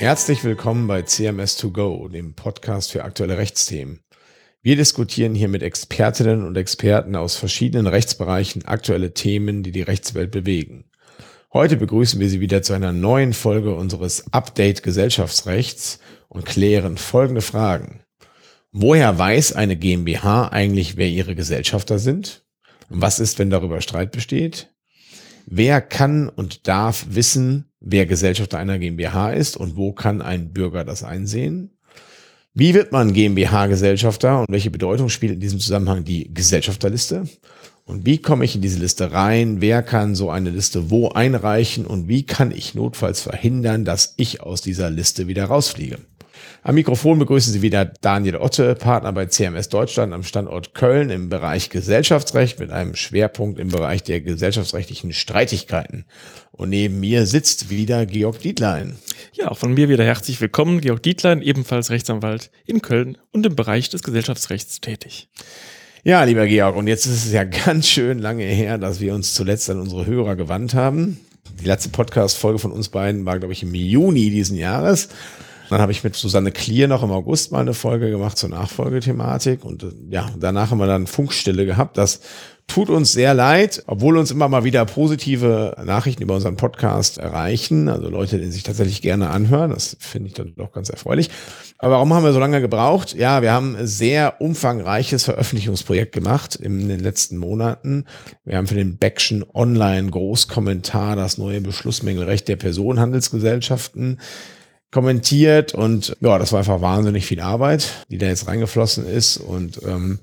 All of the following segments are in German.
Herzlich willkommen bei CMS2Go, dem Podcast für aktuelle Rechtsthemen. Wir diskutieren hier mit Expertinnen und Experten aus verschiedenen Rechtsbereichen aktuelle Themen, die die Rechtswelt bewegen. Heute begrüßen wir Sie wieder zu einer neuen Folge unseres Update Gesellschaftsrechts und klären folgende Fragen. Woher weiß eine GmbH eigentlich, wer ihre Gesellschafter sind? Und was ist, wenn darüber Streit besteht? Wer kann und darf wissen, wer Gesellschafter einer GmbH ist und wo kann ein Bürger das einsehen? Wie wird man GmbH-Gesellschafter und welche Bedeutung spielt in diesem Zusammenhang die Gesellschafterliste? Und wie komme ich in diese Liste rein? Wer kann so eine Liste wo einreichen? Und wie kann ich notfalls verhindern, dass ich aus dieser Liste wieder rausfliege? Am Mikrofon begrüßen Sie wieder Daniel Otte, Partner bei CMS Deutschland am Standort Köln im Bereich Gesellschaftsrecht mit einem Schwerpunkt im Bereich der gesellschaftsrechtlichen Streitigkeiten. Und neben mir sitzt wieder Georg Dietlein. Ja, auch von mir wieder herzlich willkommen. Georg Dietlein, ebenfalls Rechtsanwalt in Köln und im Bereich des Gesellschaftsrechts tätig. Ja, lieber Georg, und jetzt ist es ja ganz schön lange her, dass wir uns zuletzt an unsere Hörer gewandt haben. Die letzte Podcast-Folge von uns beiden war, glaube ich, im Juni diesen Jahres. Dann habe ich mit Susanne Klier noch im August mal eine Folge gemacht zur Nachfolgethematik und äh, ja, danach haben wir dann Funkstille gehabt. Das tut uns sehr leid, obwohl uns immer mal wieder positive Nachrichten über unseren Podcast erreichen. Also Leute, die sich tatsächlich gerne anhören. Das finde ich dann doch ganz erfreulich. Aber warum haben wir so lange gebraucht? Ja, wir haben ein sehr umfangreiches Veröffentlichungsprojekt gemacht in den letzten Monaten. Wir haben für den Beckschen Online Großkommentar das neue Beschlussmängelrecht der Personenhandelsgesellschaften kommentiert und ja, das war einfach wahnsinnig viel Arbeit, die da jetzt reingeflossen ist und ähm,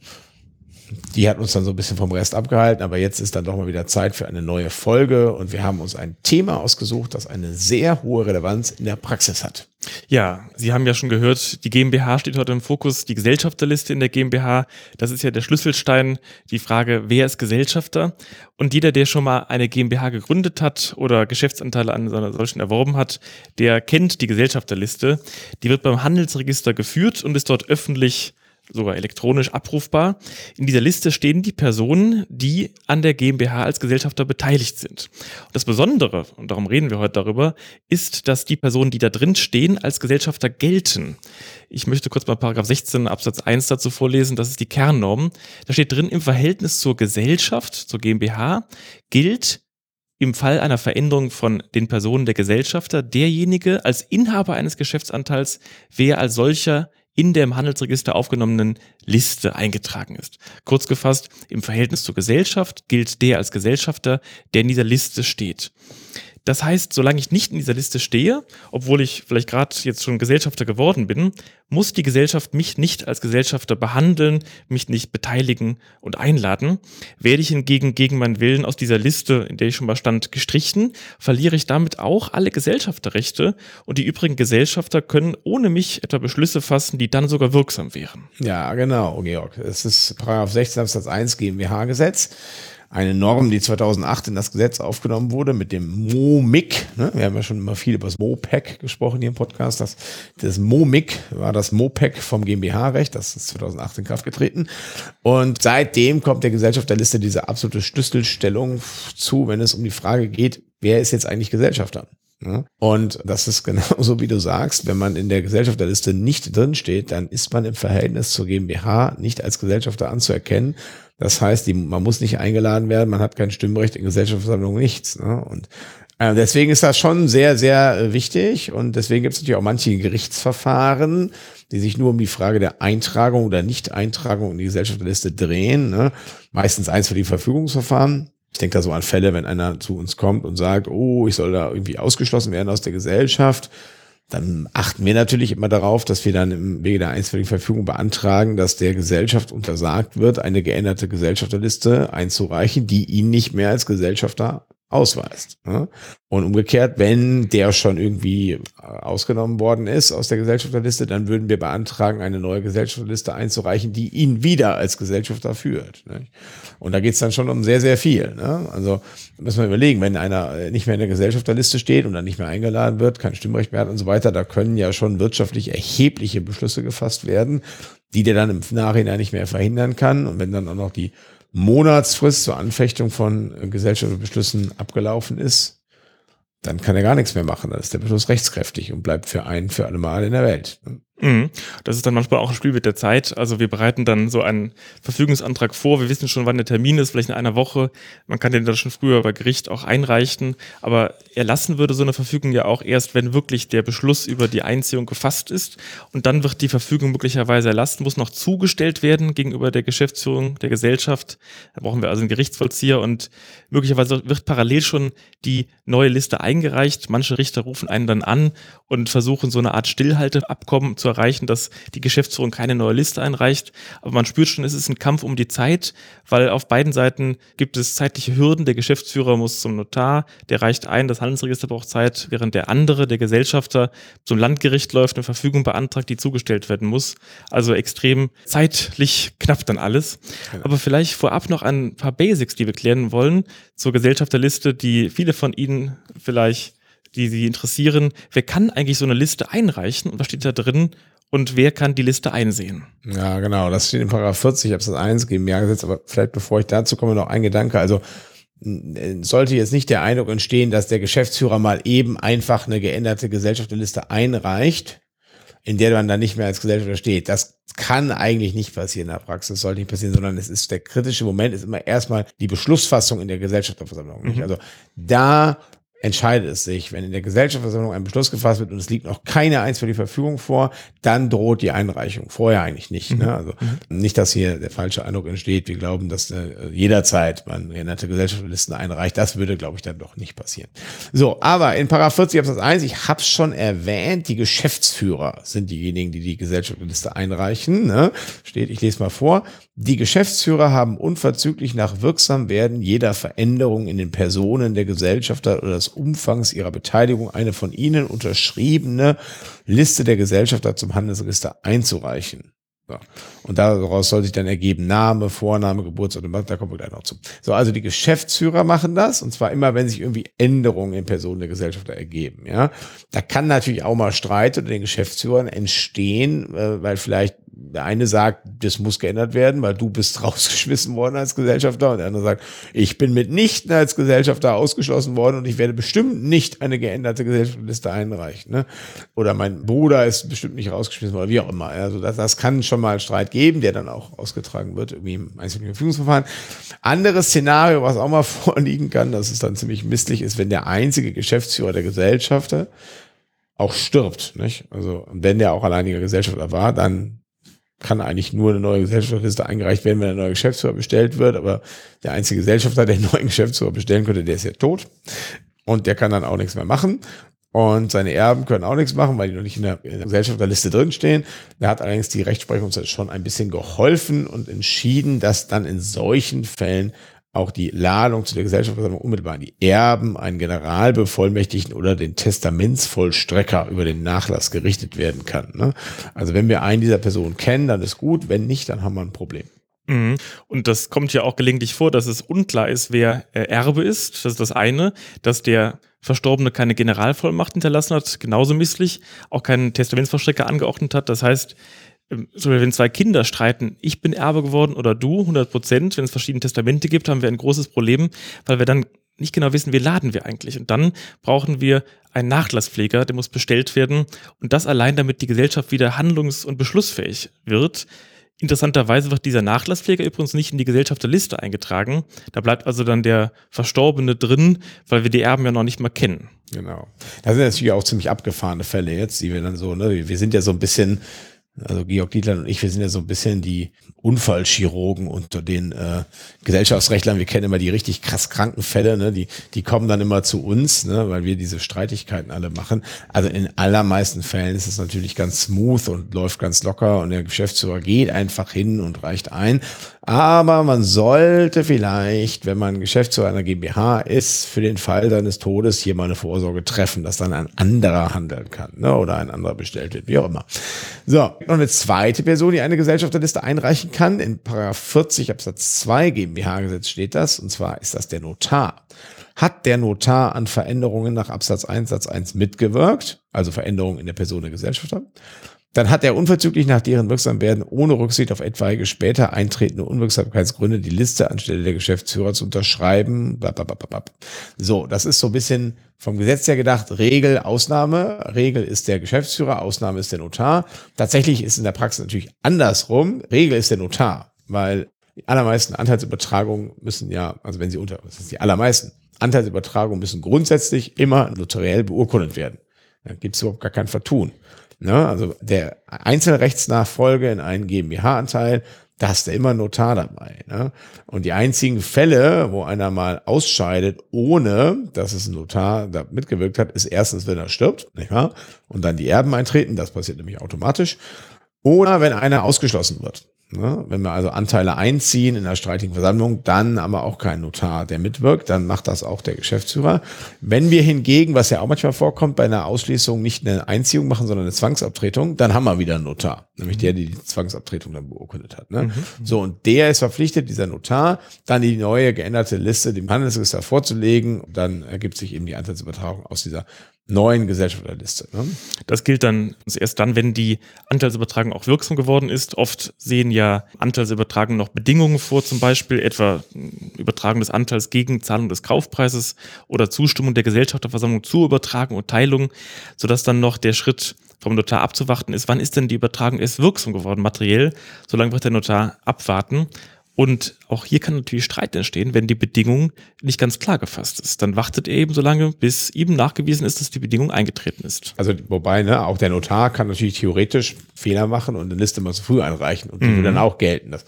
die hat uns dann so ein bisschen vom Rest abgehalten, aber jetzt ist dann doch mal wieder Zeit für eine neue Folge und wir haben uns ein Thema ausgesucht, das eine sehr hohe Relevanz in der Praxis hat. Ja, Sie haben ja schon gehört, die GmbH steht heute im Fokus, die Gesellschafterliste in der GmbH, das ist ja der Schlüsselstein, die Frage, wer ist Gesellschafter? Und jeder, der schon mal eine GmbH gegründet hat oder Geschäftsanteile an einer solchen erworben hat, der kennt die Gesellschafterliste. Die wird beim Handelsregister geführt und ist dort öffentlich sogar elektronisch abrufbar. In dieser Liste stehen die Personen, die an der GmbH als Gesellschafter beteiligt sind. Und das Besondere, und darum reden wir heute darüber, ist, dass die Personen, die da drin stehen, als Gesellschafter gelten. Ich möchte kurz mal Paragraph 16 Absatz 1 dazu vorlesen, das ist die Kernnorm. Da steht drin, im Verhältnis zur Gesellschaft, zur GmbH, gilt im Fall einer Veränderung von den Personen der Gesellschafter derjenige als Inhaber eines Geschäftsanteils, wer als solcher in der im Handelsregister aufgenommenen Liste eingetragen ist. Kurz gefasst, im Verhältnis zur Gesellschaft gilt der als Gesellschafter, der in dieser Liste steht. Das heißt, solange ich nicht in dieser Liste stehe, obwohl ich vielleicht gerade jetzt schon Gesellschafter geworden bin, muss die Gesellschaft mich nicht als Gesellschafter behandeln, mich nicht beteiligen und einladen. Werde ich hingegen gegen meinen Willen aus dieser Liste, in der ich schon mal stand, gestrichen, verliere ich damit auch alle Gesellschafterrechte und die übrigen Gesellschafter können ohne mich etwa Beschlüsse fassen, die dann sogar wirksam wären. Ja, genau, Georg. Es ist Paragraph 16 Absatz 1 GmbH-Gesetz eine Norm, die 2008 in das Gesetz aufgenommen wurde mit dem MOMIC. Ne? Wir haben ja schon immer viel über das MOPEC gesprochen hier im Podcast. Das, das MOMIC war das MOPEC vom GmbH-Recht. Das ist 2008 in Kraft getreten. Und seitdem kommt der Gesellschaft der Liste diese absolute Schlüsselstellung zu, wenn es um die Frage geht, wer ist jetzt eigentlich Gesellschafter? Und das ist genauso, wie du sagst, wenn man in der Gesellschafterliste nicht drinsteht, dann ist man im Verhältnis zur GmbH nicht als Gesellschafter anzuerkennen. Das heißt, die, man muss nicht eingeladen werden, man hat kein Stimmrecht in Gesellschaftsversammlungen, nichts. Ne? Und äh, deswegen ist das schon sehr, sehr wichtig. Und deswegen gibt es natürlich auch manche Gerichtsverfahren, die sich nur um die Frage der Eintragung oder Nicht-Eintragung in die Gesellschafterliste drehen. Ne? Meistens eins für die Verfügungsverfahren. Ich denke da so an Fälle, wenn einer zu uns kommt und sagt, oh, ich soll da irgendwie ausgeschlossen werden aus der Gesellschaft, dann achten wir natürlich immer darauf, dass wir dann im Wege der einstweiligen Verfügung beantragen, dass der Gesellschaft untersagt wird, eine geänderte Gesellschafterliste einzureichen, die ihn nicht mehr als Gesellschafter ausweist. Ne? Und umgekehrt, wenn der schon irgendwie äh, ausgenommen worden ist aus der Gesellschafterliste, dann würden wir beantragen, eine neue Gesellschafterliste einzureichen, die ihn wieder als Gesellschafter führt. Und da geht's dann schon um sehr, sehr viel. Ne? Also müssen wir überlegen, wenn einer äh, nicht mehr in der Gesellschafterliste steht und dann nicht mehr eingeladen wird, kein Stimmrecht mehr hat und so weiter, da können ja schon wirtschaftlich erhebliche Beschlüsse gefasst werden, die der dann im Nachhinein nicht mehr verhindern kann. Und wenn dann auch noch die Monatsfrist zur Anfechtung von äh, Gesellschaftsbeschlüssen abgelaufen ist, dann kann er gar nichts mehr machen. Dann ist der Beschluss rechtskräftig und bleibt für ein, für alle Mal in der Welt. Mhm. Das ist dann manchmal auch ein Spiel mit der Zeit. Also wir bereiten dann so einen Verfügungsantrag vor. Wir wissen schon, wann der Termin ist, vielleicht in einer Woche. Man kann den dann schon früher bei Gericht auch einreichen. Aber erlassen würde so eine Verfügung ja auch erst, wenn wirklich der Beschluss über die Einziehung gefasst ist. Und dann wird die Verfügung möglicherweise erlassen, muss noch zugestellt werden gegenüber der Geschäftsführung der Gesellschaft. Da brauchen wir also einen Gerichtsvollzieher und möglicherweise wird parallel schon die neue Liste eingereicht. Manche Richter rufen einen dann an und versuchen so eine Art Stillhalteabkommen zu erreichen, dass die Geschäftsführung keine neue Liste einreicht. Aber man spürt schon, es ist ein Kampf um die Zeit, weil auf beiden Seiten gibt es zeitliche Hürden. Der Geschäftsführer muss zum Notar, der reicht ein, das Handelsregister braucht Zeit, während der andere, der Gesellschafter, zum Landgericht läuft, eine Verfügung beantragt, die zugestellt werden muss. Also extrem zeitlich knapp dann alles. Genau. Aber vielleicht vorab noch ein paar Basics, die wir klären wollen zur Gesellschafterliste, die viele von Ihnen vielleicht die Sie interessieren. Wer kann eigentlich so eine Liste einreichen und was steht da drin und wer kann die Liste einsehen? Ja, genau, das steht in Paragraph 40 Absatz 1 GmbH-Gesetz, aber vielleicht bevor ich dazu komme, noch ein Gedanke. Also sollte jetzt nicht der Eindruck entstehen, dass der Geschäftsführer mal eben einfach eine geänderte Gesellschafterliste einreicht, in der man dann nicht mehr als Gesellschafter steht. Das kann eigentlich nicht passieren in der Praxis, sollte nicht passieren, sondern es ist der kritische Moment, ist immer erstmal die Beschlussfassung in der Gesellschafterversammlung. Mhm. Also da entscheidet es sich, wenn in der Gesellschaftsversammlung ein Beschluss gefasst wird und es liegt noch keine eins für die Verfügung vor, dann droht die Einreichung. Vorher eigentlich nicht. Ne? Mhm. Ne? Also mhm. nicht, dass hier der falsche Eindruck entsteht. Wir glauben, dass äh, jederzeit man geänderte Gesellschaftslisten einreicht. Das würde, glaube ich, dann doch nicht passieren. So, aber in Paragraph 40 Absatz 1, ich habe es schon erwähnt, die Geschäftsführer sind diejenigen, die die Gesellschaftsliste einreichen. Ne? Steht, ich lese mal vor. Die Geschäftsführer haben unverzüglich nach Wirksamwerden jeder Veränderung in den Personen der Gesellschafter oder des Umfangs ihrer Beteiligung eine von ihnen unterschriebene Liste der Gesellschafter zum Handelsregister einzureichen. So. Und daraus soll sich dann ergeben Name, Vorname, Geburtsort, da kommen wir gleich noch zu. So, also die Geschäftsführer machen das und zwar immer, wenn sich irgendwie Änderungen in Personen der Gesellschafter ergeben. Ja, da kann natürlich auch mal Streit unter den Geschäftsführern entstehen, äh, weil vielleicht der eine sagt, das muss geändert werden, weil du bist rausgeschmissen worden als Gesellschafter und der andere sagt, ich bin mitnichten als Gesellschafter ausgeschlossen worden und ich werde bestimmt nicht eine geänderte Gesellschaftsliste einreichen. Ne? Oder mein Bruder ist bestimmt nicht rausgeschmissen worden, wie auch immer. Also das, das kann schon mal Streit geben, der dann auch ausgetragen wird, irgendwie im einzelnen Verfügungsverfahren. Anderes Szenario, was auch mal vorliegen kann, das ist dann ziemlich misslich, ist, wenn der einzige Geschäftsführer der Gesellschafter auch stirbt. Nicht? Also wenn der auch alleiniger Gesellschafter war, dann kann eigentlich nur eine neue Gesellschaftsliste eingereicht werden, wenn ein neuer Geschäftsführer bestellt wird. Aber der einzige Gesellschafter, der einen neuen Geschäftsführer bestellen könnte, der ist ja tot. Und der kann dann auch nichts mehr machen. Und seine Erben können auch nichts machen, weil die noch nicht in der, in der Gesellschafterliste drinstehen. Da hat allerdings die Rechtsprechung schon ein bisschen geholfen und entschieden, dass dann in solchen Fällen auch die Ladung zu der Gesellschaftsversammlung unmittelbar an die Erben, einen Generalbevollmächtigten oder den Testamentsvollstrecker über den Nachlass gerichtet werden kann. Ne? Also wenn wir einen dieser Personen kennen, dann ist gut. Wenn nicht, dann haben wir ein Problem. Mhm. Und das kommt ja auch gelegentlich vor, dass es unklar ist, wer äh, Erbe ist. Das ist das eine, dass der Verstorbene keine Generalvollmacht hinterlassen hat, genauso misslich, auch keinen Testamentsvollstrecker angeordnet hat. Das heißt, ähm, so wenn zwei Kinder streiten, ich bin Erbe geworden oder du, 100 Prozent, wenn es verschiedene Testamente gibt, haben wir ein großes Problem, weil wir dann nicht genau wissen, wie laden wir eigentlich. Und dann brauchen wir einen Nachlasspfleger, der muss bestellt werden. Und das allein, damit die Gesellschaft wieder handlungs- und beschlussfähig wird. Interessanterweise wird dieser Nachlasspfleger übrigens nicht in die Gesellschafterliste eingetragen. Da bleibt also dann der Verstorbene drin, weil wir die Erben ja noch nicht mal kennen. Genau. Das sind natürlich auch ziemlich abgefahrene Fälle jetzt, die wir dann so, ne, wir sind ja so ein bisschen also Georg Dietland und ich, wir sind ja so ein bisschen die Unfallchirurgen unter den äh, Gesellschaftsrechtlern. Wir kennen immer die richtig krass kranken Fälle, ne? die, die kommen dann immer zu uns, ne? weil wir diese Streitigkeiten alle machen. Also in allermeisten Fällen ist es natürlich ganz smooth und läuft ganz locker und der Geschäftsführer geht einfach hin und reicht ein. Aber man sollte vielleicht, wenn man Geschäftsführer einer GmbH ist, für den Fall seines Todes hier mal eine Vorsorge treffen, dass dann ein anderer handeln kann ne? oder ein anderer bestellt wird, wie auch immer. So, noch eine zweite Person, die eine Gesellschafterliste einreichen kann. In Paragraph 40 Absatz 2 GmbH-Gesetz steht das, und zwar ist das der Notar. Hat der Notar an Veränderungen nach Absatz 1 Satz 1 mitgewirkt, also Veränderungen in der Person der Gesellschafter, dann hat er unverzüglich nach deren Wirksamwerden ohne Rücksicht auf etwaige später eintretende Unwirksamkeitsgründe die Liste anstelle der Geschäftsführer zu unterschreiben. So, das ist so ein bisschen vom Gesetz her gedacht, Regel, Ausnahme. Regel ist der Geschäftsführer, Ausnahme ist der Notar. Tatsächlich ist in der Praxis natürlich andersrum. Regel ist der Notar, weil die allermeisten Anteilsübertragungen müssen ja, also wenn sie unter, das ist die allermeisten, Anteilsübertragungen müssen grundsätzlich immer notariell beurkundet werden. Da gibt es überhaupt gar kein Vertun. Ne? Also der Einzelrechtsnachfolge in einen GmbH-Anteil, da hast du immer Notar dabei. Ne? Und die einzigen Fälle, wo einer mal ausscheidet, ohne dass es ein Notar da mitgewirkt hat, ist erstens, wenn er stirbt, nicht wahr? Und dann die Erben eintreten, das passiert nämlich automatisch. Oder wenn einer ausgeschlossen wird. Ne? Wenn wir also Anteile einziehen in der streitigen Versammlung, dann aber auch kein Notar, der mitwirkt, dann macht das auch der Geschäftsführer. Wenn wir hingegen, was ja auch manchmal vorkommt, bei einer Ausschließung nicht eine Einziehung machen, sondern eine Zwangsabtretung, dann haben wir wieder einen Notar, nämlich der, der die Zwangsabtretung dann beurkundet hat. Ne? Mhm. So, und der ist verpflichtet, dieser Notar, dann die neue geänderte Liste dem Handelsregister vorzulegen. Dann ergibt sich eben die Anteilsübertragung aus dieser neuen Gesellschafterliste. Ne? Das gilt dann erst dann, wenn die Anteilsübertragung auch wirksam geworden ist. Oft sehen ja Anteilsübertragungen noch Bedingungen vor, zum Beispiel etwa Übertragung des Anteils gegen Zahlung des Kaufpreises oder Zustimmung der Gesellschafterversammlung zur Übertragung und Teilung, sodass dann noch der Schritt vom Notar abzuwarten ist, wann ist denn die Übertragung erst wirksam geworden, materiell. Solange wird der Notar abwarten. Und auch hier kann natürlich Streit entstehen, wenn die Bedingung nicht ganz klar gefasst ist. Dann wartet er eben so lange, bis ihm nachgewiesen ist, dass die Bedingung eingetreten ist. Also wobei, ne, auch der Notar kann natürlich theoretisch Fehler machen und eine Liste mal zu früh einreichen und die mhm. dann auch gelten. Das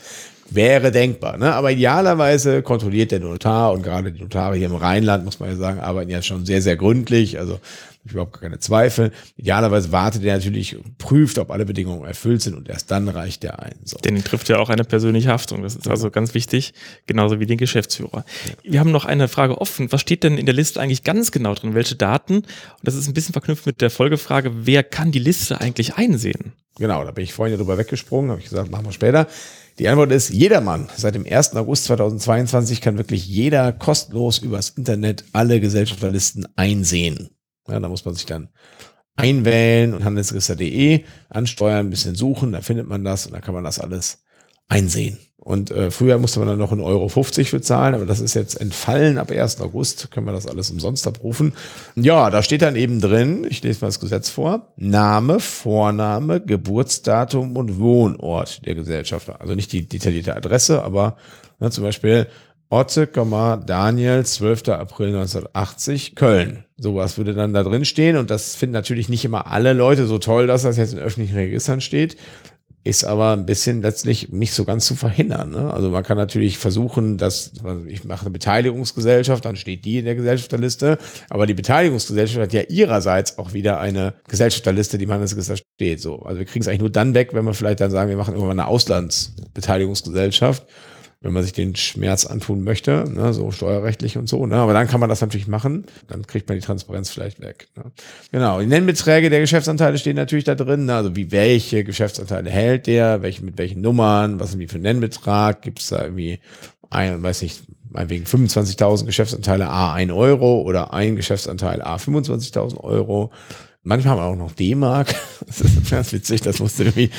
wäre denkbar. Ne? Aber idealerweise kontrolliert der Notar und gerade die Notare hier im Rheinland, muss man ja sagen, arbeiten ja schon sehr, sehr gründlich. Also ich überhaupt keine Zweifel. Idealerweise wartet er natürlich und prüft, ob alle Bedingungen erfüllt sind und erst dann reicht er ein. So. Denn trifft ja auch eine persönliche Haftung. Das ist also ganz wichtig, genauso wie den Geschäftsführer. Ja. Wir haben noch eine Frage offen. Was steht denn in der Liste eigentlich ganz genau drin? Welche Daten? Und das ist ein bisschen verknüpft mit der Folgefrage, wer kann die Liste eigentlich einsehen? Genau, da bin ich vorhin ja drüber weggesprungen, habe ich gesagt, machen wir später. Die Antwort ist jedermann. Seit dem 1. August 2022 kann wirklich jeder kostenlos übers Internet alle Gesellschafterlisten einsehen. Ja, da muss man sich dann einwählen und handelsregister.de ansteuern, ein bisschen suchen, da findet man das und dann kann man das alles einsehen. Und äh, früher musste man dann noch 1,50 Euro für zahlen, aber das ist jetzt entfallen. Ab 1. August können wir das alles umsonst abrufen. Ja, da steht dann eben drin, ich lese mal das Gesetz vor, Name, Vorname, Geburtsdatum und Wohnort der Gesellschafter. Also nicht die detaillierte Adresse, aber ne, zum Beispiel Otte, Daniel, 12. April 1980, Köln. Sowas würde dann da drin stehen und das finden natürlich nicht immer alle Leute so toll, dass das jetzt in öffentlichen Registern steht. Ist aber ein bisschen letztlich nicht so ganz zu verhindern. Ne? Also man kann natürlich versuchen, dass ich mache eine Beteiligungsgesellschaft, dann steht die in der Gesellschafterliste, aber die Beteiligungsgesellschaft hat ja ihrerseits auch wieder eine Gesellschafterliste, die man in das Register steht. So, also wir kriegen es eigentlich nur dann weg, wenn wir vielleicht dann sagen, wir machen irgendwann eine Auslandsbeteiligungsgesellschaft wenn man sich den Schmerz antun möchte, ne, so steuerrechtlich und so. Ne, aber dann kann man das natürlich machen. Dann kriegt man die Transparenz vielleicht weg. Ne. Genau. Die Nennbeträge der Geschäftsanteile stehen natürlich da drin. Ne, also wie welche Geschäftsanteile hält der, welche mit welchen Nummern, was sind die für einen Nennbetrag? Gibt es da irgendwie ein, weiß nicht, meinetwegen 25.000 Geschäftsanteile A 1 Euro oder ein Geschäftsanteil A 25.000 Euro. Manchmal haben wir auch noch D-Mark. Das ist ganz witzig, das musste irgendwie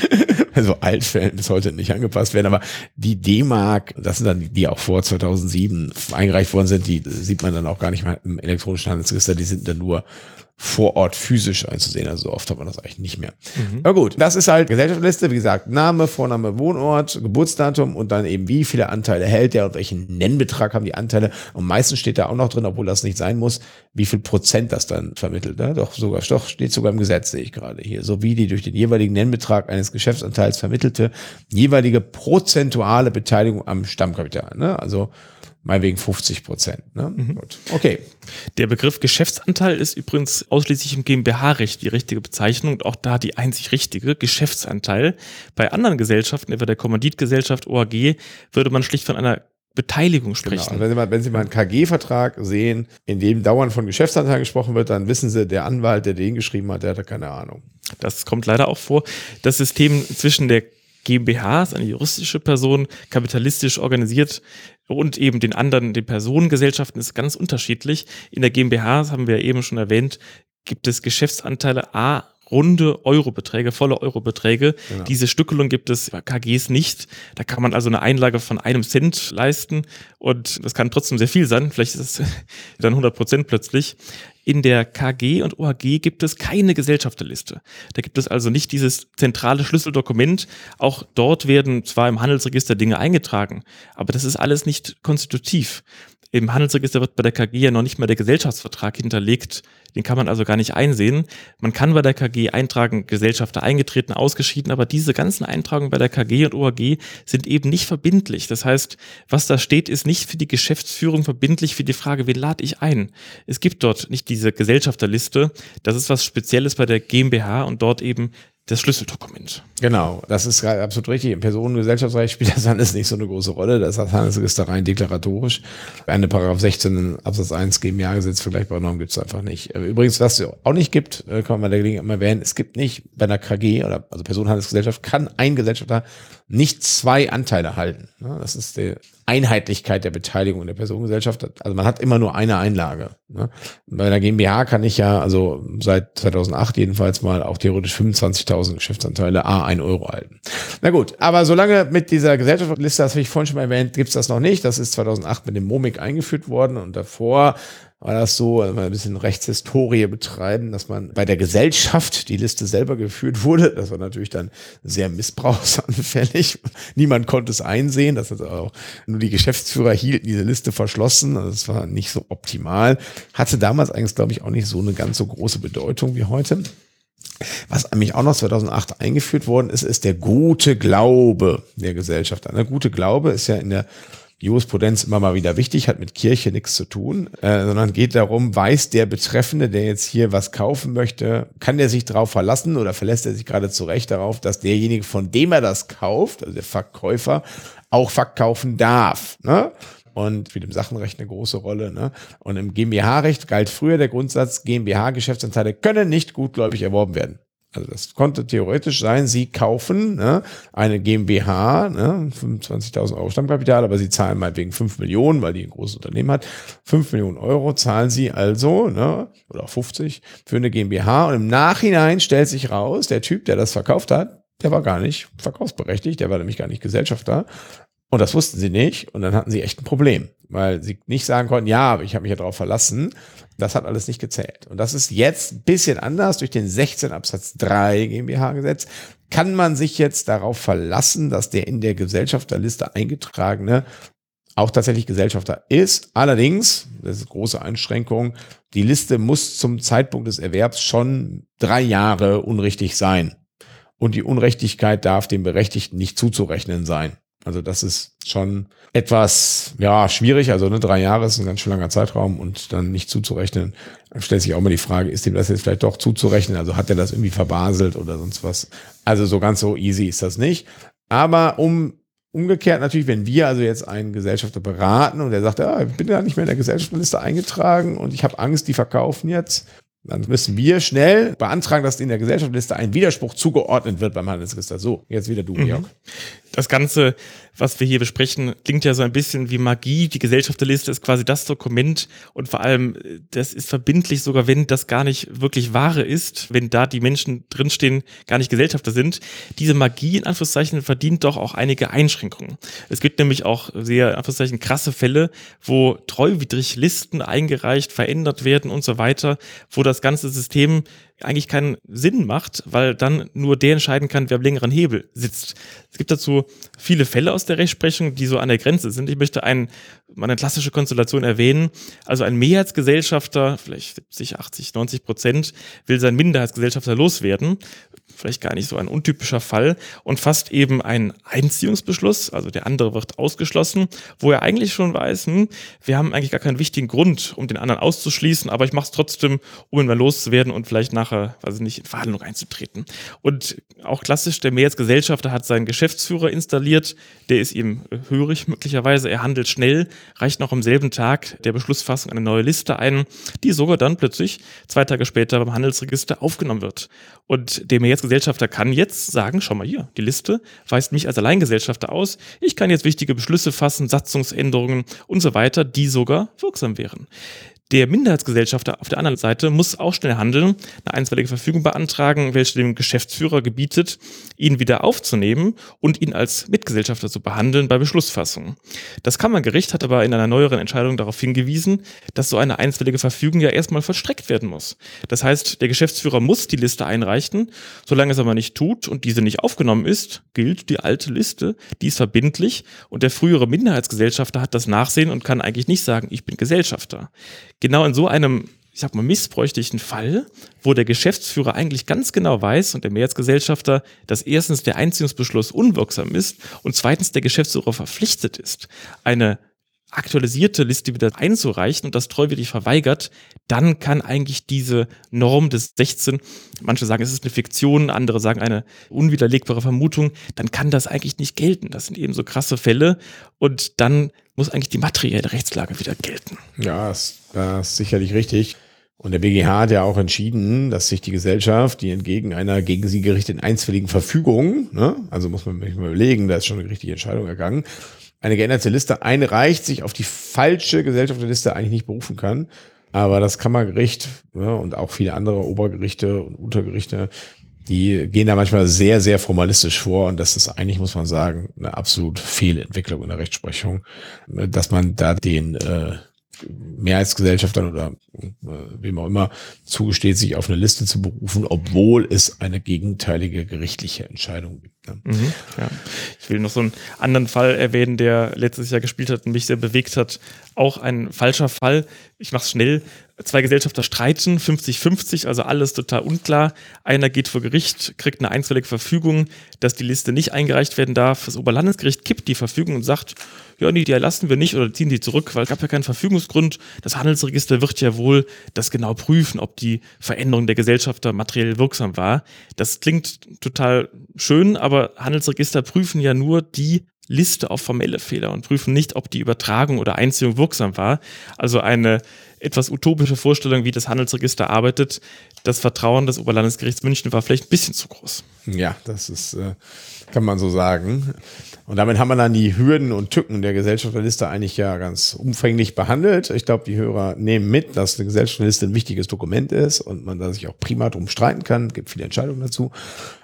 bei so Altfällen bis heute nicht angepasst werden. Aber die D-Mark, das sind dann die, die auch vor 2007 eingereicht worden sind, die sieht man dann auch gar nicht mehr im elektronischen Handelsregister. Die sind dann nur vor Ort physisch einzusehen. Also so oft hat man das eigentlich nicht mehr. Mhm. Aber gut, das ist halt Gesellschaftsliste. Wie gesagt, Name, Vorname, Wohnort, Geburtsdatum und dann eben wie viele Anteile hält der und welchen Nennbetrag haben die Anteile. Und meistens steht da auch noch drin, obwohl das nicht sein muss, wie viel Prozent das dann vermittelt. Ne? Doch sogar, doch steht sogar im Gesetz, sehe ich gerade hier. So wie die durch den jeweiligen Nennbetrag eines Geschäftsanteils vermittelte jeweilige prozentuale Beteiligung am Stammkapital. Ne? Also meinetwegen 50 Prozent. Ne? Mhm. Gut. Okay. Der Begriff Geschäftsanteil ist übrigens ausschließlich im GmbH-Recht die richtige Bezeichnung und auch da die einzig richtige Geschäftsanteil. Bei anderen Gesellschaften, etwa der Kommanditgesellschaft OAG, würde man schlicht von einer Beteiligung genau. sprechen. Genau. Wenn, Sie mal, wenn Sie mal einen KG-Vertrag sehen, in dem dauernd von Geschäftsanteil gesprochen wird, dann wissen Sie, der Anwalt, der den geschrieben hat, der hatte keine Ahnung. Das kommt leider auch vor. Das System zwischen der GmbH ist eine juristische Person, kapitalistisch organisiert und eben den anderen, den Personengesellschaften ist ganz unterschiedlich. In der GmbH, das haben wir eben schon erwähnt, gibt es Geschäftsanteile A runde Eurobeträge, volle Eurobeträge. Genau. Diese Stückelung gibt es bei KGs nicht. Da kann man also eine Einlage von einem Cent leisten und das kann trotzdem sehr viel sein. Vielleicht ist es dann 100 Prozent plötzlich. In der KG und OHG gibt es keine Gesellschafterliste. Da gibt es also nicht dieses zentrale Schlüsseldokument. Auch dort werden zwar im Handelsregister Dinge eingetragen, aber das ist alles nicht konstitutiv. Im Handelsregister wird bei der KG ja noch nicht mal der Gesellschaftsvertrag hinterlegt. Den kann man also gar nicht einsehen. Man kann bei der KG eintragen, Gesellschafter eingetreten, ausgeschieden, aber diese ganzen Eintragungen bei der KG und OAG sind eben nicht verbindlich. Das heißt, was da steht, ist nicht für die Geschäftsführung verbindlich für die Frage, wen lade ich ein. Es gibt dort nicht diese Gesellschafterliste. Das ist was Spezielles bei der GmbH und dort eben das Schlüsseldokument. Genau, das ist absolut richtig. Im Personengesellschaftsrecht spielt das alles nicht so eine große Rolle. Das ist Handelsregister rein deklaratorisch. Eine Paragraph 16 Absatz 1 GmbH-Gesetz vergleichbare Normen gibt es einfach nicht. Äh, übrigens, was es auch nicht gibt, äh, kann man bei der Gelegenheit mal erwähnen, es gibt nicht bei einer KG oder also Personenhandelsgesellschaft kann ein Gesellschafter nicht zwei Anteile halten. Das ist die Einheitlichkeit der Beteiligung der Personengesellschaft. Also man hat immer nur eine Einlage. Bei der GmbH kann ich ja, also seit 2008 jedenfalls mal auch theoretisch 25.000 Geschäftsanteile A 1 Euro halten. Na gut, aber solange mit dieser Gesellschaftsliste, das habe ich vorhin schon mal erwähnt, gibt es das noch nicht. Das ist 2008 mit dem MOMIC eingeführt worden und davor war das so, also ein bisschen Rechtshistorie betreiben, dass man bei der Gesellschaft die Liste selber geführt wurde. Das war natürlich dann sehr missbrauchsanfällig. Niemand konnte es einsehen. Das ist auch nur die Geschäftsführer hielten diese Liste verschlossen. Also das war nicht so optimal. Hatte damals eigentlich, glaube ich, auch nicht so eine ganz so große Bedeutung wie heute. Was nämlich auch noch 2008 eingeführt worden ist, ist der gute Glaube der Gesellschaft. Der gute Glaube ist ja in der Jurisprudenz immer mal wieder wichtig, hat mit Kirche nichts zu tun, äh, sondern geht darum, weiß der Betreffende, der jetzt hier was kaufen möchte, kann der sich darauf verlassen oder verlässt er sich gerade zu Recht darauf, dass derjenige, von dem er das kauft, also der Verkäufer, auch verkaufen darf. Ne? Und spielt im Sachenrecht eine große Rolle. Ne? Und im GmbH-Recht galt früher der Grundsatz, GmbH-Geschäftsanteile können nicht gutgläubig erworben werden. Also das konnte theoretisch sein, Sie kaufen ne, eine GmbH, ne, 25.000 Euro Stammkapital, aber Sie zahlen meinetwegen 5 Millionen, weil die ein großes Unternehmen hat. 5 Millionen Euro zahlen Sie also, ne, oder 50 für eine GmbH. Und im Nachhinein stellt sich raus, der Typ, der das verkauft hat, der war gar nicht verkaufsberechtigt, der war nämlich gar nicht Gesellschafter. Und das wussten sie nicht. Und dann hatten sie echt ein Problem, weil sie nicht sagen konnten, ja, ich habe mich ja darauf verlassen. Das hat alles nicht gezählt. Und das ist jetzt ein bisschen anders durch den 16 Absatz 3 GmbH-Gesetz. Kann man sich jetzt darauf verlassen, dass der in der Gesellschafterliste eingetragene auch tatsächlich Gesellschafter ist. Allerdings, das ist große Einschränkung, die Liste muss zum Zeitpunkt des Erwerbs schon drei Jahre unrichtig sein. Und die Unrechtigkeit darf dem Berechtigten nicht zuzurechnen sein. Also das ist schon etwas, ja, schwierig. Also ne, drei Jahre ist ein ganz schön langer Zeitraum und dann nicht zuzurechnen. Dann stellt sich auch mal die Frage, ist dem das jetzt vielleicht doch zuzurechnen? Also hat er das irgendwie verbaselt oder sonst was? Also so ganz so easy ist das nicht. Aber um Umgekehrt natürlich, wenn wir also jetzt einen Gesellschafter beraten und der sagt, ja, ich bin ja nicht mehr in der Gesellschafterliste eingetragen und ich habe Angst, die verkaufen jetzt, dann müssen wir schnell beantragen, dass in der Gesellschaftsliste ein Widerspruch zugeordnet wird beim Handelsregister. So, jetzt wieder du, Georg. Mhm. Das Ganze, was wir hier besprechen, klingt ja so ein bisschen wie Magie. Die Gesellschafterliste ist quasi das Dokument und vor allem, das ist verbindlich, sogar wenn das gar nicht wirklich wahre ist, wenn da die Menschen drinstehen, gar nicht Gesellschafter sind. Diese Magie, in Anführungszeichen, verdient doch auch einige Einschränkungen. Es gibt nämlich auch sehr, in Anführungszeichen, krasse Fälle, wo treuwidrig Listen eingereicht, verändert werden und so weiter, wo das ganze System eigentlich keinen Sinn macht, weil dann nur der entscheiden kann, wer am längeren Hebel sitzt. Es gibt dazu viele Fälle aus der Rechtsprechung, die so an der Grenze sind. Ich möchte ein, eine klassische Konstellation erwähnen. Also ein Mehrheitsgesellschafter, vielleicht 70, 80, 90 Prozent, will sein Minderheitsgesellschafter loswerden vielleicht gar nicht so ein untypischer Fall und fasst eben einen Einziehungsbeschluss, also der andere wird ausgeschlossen, wo er eigentlich schon weiß, hm, wir haben eigentlich gar keinen wichtigen Grund, um den anderen auszuschließen, aber ich mache es trotzdem, um ihn mal loszuwerden und vielleicht nachher, weiß ich nicht, in Verhandlung einzutreten. Und auch klassisch, der Mehrheitsgesellschafter hat seinen Geschäftsführer installiert, der ist ihm hörig möglicherweise, er handelt schnell, reicht noch am selben Tag der Beschlussfassung eine neue Liste ein, die sogar dann plötzlich zwei Tage später beim Handelsregister aufgenommen wird. Und der Mehrheitsgesellschafter Gesellschafter kann jetzt sagen, schau mal hier, die Liste weist mich als Alleingesellschafter aus. Ich kann jetzt wichtige Beschlüsse fassen, Satzungsänderungen und so weiter, die sogar wirksam wären. Der Minderheitsgesellschafter auf der anderen Seite muss auch schnell handeln, eine einstweilige Verfügung beantragen, welche dem Geschäftsführer gebietet, ihn wieder aufzunehmen und ihn als Mitgesellschafter zu behandeln bei Beschlussfassung. Das Kammergericht hat aber in einer neueren Entscheidung darauf hingewiesen, dass so eine einstweilige Verfügung ja erstmal verstreckt werden muss. Das heißt, der Geschäftsführer muss die Liste einreichen, solange es aber nicht tut und diese nicht aufgenommen ist, gilt die alte Liste, die ist verbindlich und der frühere Minderheitsgesellschafter hat das Nachsehen und kann eigentlich nicht sagen, ich bin Gesellschafter genau in so einem, ich sag mal, missbräuchlichen Fall, wo der Geschäftsführer eigentlich ganz genau weiß und der Mehrheitsgesellschafter, dass erstens der Einziehungsbeschluss unwirksam ist und zweitens der Geschäftsführer verpflichtet ist, eine aktualisierte Liste wieder einzureichen und das treuwillig verweigert, dann kann eigentlich diese Norm des 16, manche sagen, es ist eine Fiktion, andere sagen eine unwiderlegbare Vermutung, dann kann das eigentlich nicht gelten. Das sind eben so krasse Fälle und dann muss eigentlich die materielle Rechtslage wieder gelten. Ja, das, das ist sicherlich richtig. Und der BGH hat ja auch entschieden, dass sich die Gesellschaft, die entgegen einer gegen sie gerichteten einstweiligen Verfügung, ne, also muss man sich mal überlegen, da ist schon eine richtige Entscheidung ergangen, eine geänderte Liste einreicht, sich auf die falsche Gesellschafterliste eigentlich nicht berufen kann. Aber das Kammergericht ja, und auch viele andere Obergerichte und Untergerichte die gehen da manchmal sehr, sehr formalistisch vor und das ist eigentlich, muss man sagen, eine absolut Fehlentwicklung in der Rechtsprechung, dass man da den äh, Mehrheitsgesellschaftern oder äh, wem auch immer zugesteht, sich auf eine Liste zu berufen, obwohl es eine gegenteilige gerichtliche Entscheidung gibt. Ne? Mhm, ja. Ich will noch so einen anderen Fall erwähnen, der letztes Jahr gespielt hat und mich sehr bewegt hat. Auch ein falscher Fall. Ich mache es schnell. Zwei Gesellschafter streiten, 50-50, also alles total unklar. Einer geht vor Gericht, kriegt eine einstweilige Verfügung, dass die Liste nicht eingereicht werden darf. Das Oberlandesgericht kippt die Verfügung und sagt, ja, nee, die erlassen wir nicht oder ziehen die zurück, weil es gab ja keinen Verfügungsgrund. Das Handelsregister wird ja wohl das genau prüfen, ob die Veränderung der Gesellschafter materiell wirksam war. Das klingt total schön, aber Handelsregister prüfen ja nur die Liste auf formelle Fehler und prüfen nicht, ob die Übertragung oder Einziehung wirksam war. Also eine etwas utopische Vorstellung, wie das Handelsregister arbeitet. Das Vertrauen des Oberlandesgerichts München war vielleicht ein bisschen zu groß. Ja, das ist, äh, kann man so sagen. Und damit haben wir dann die Hürden und Tücken der Gesellschafterliste eigentlich ja ganz umfänglich behandelt. Ich glaube, die Hörer nehmen mit, dass eine Gesellschafterliste ein wichtiges Dokument ist und man da sich auch prima drum streiten kann. Es gibt viele Entscheidungen dazu.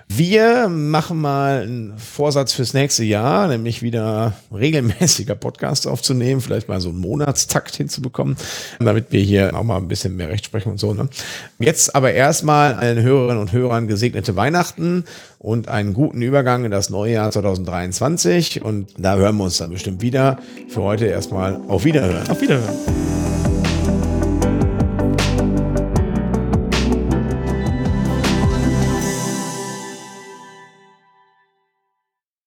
Wir machen mal einen Vorsatz fürs nächste Jahr, nämlich wieder regelmäßiger Podcasts aufzunehmen, vielleicht mal so einen Monatstakt hinzubekommen, damit wir hier auch mal ein bisschen mehr Recht sprechen und so. Ne? Jetzt aber erstmal allen Hörerinnen und Hörern gesegnete Weihnachten und einen guten Übergang in das neue Jahr 2023. Und da hören wir uns dann bestimmt wieder. Für heute erstmal auf Wiederhören. Auf Wiederhören.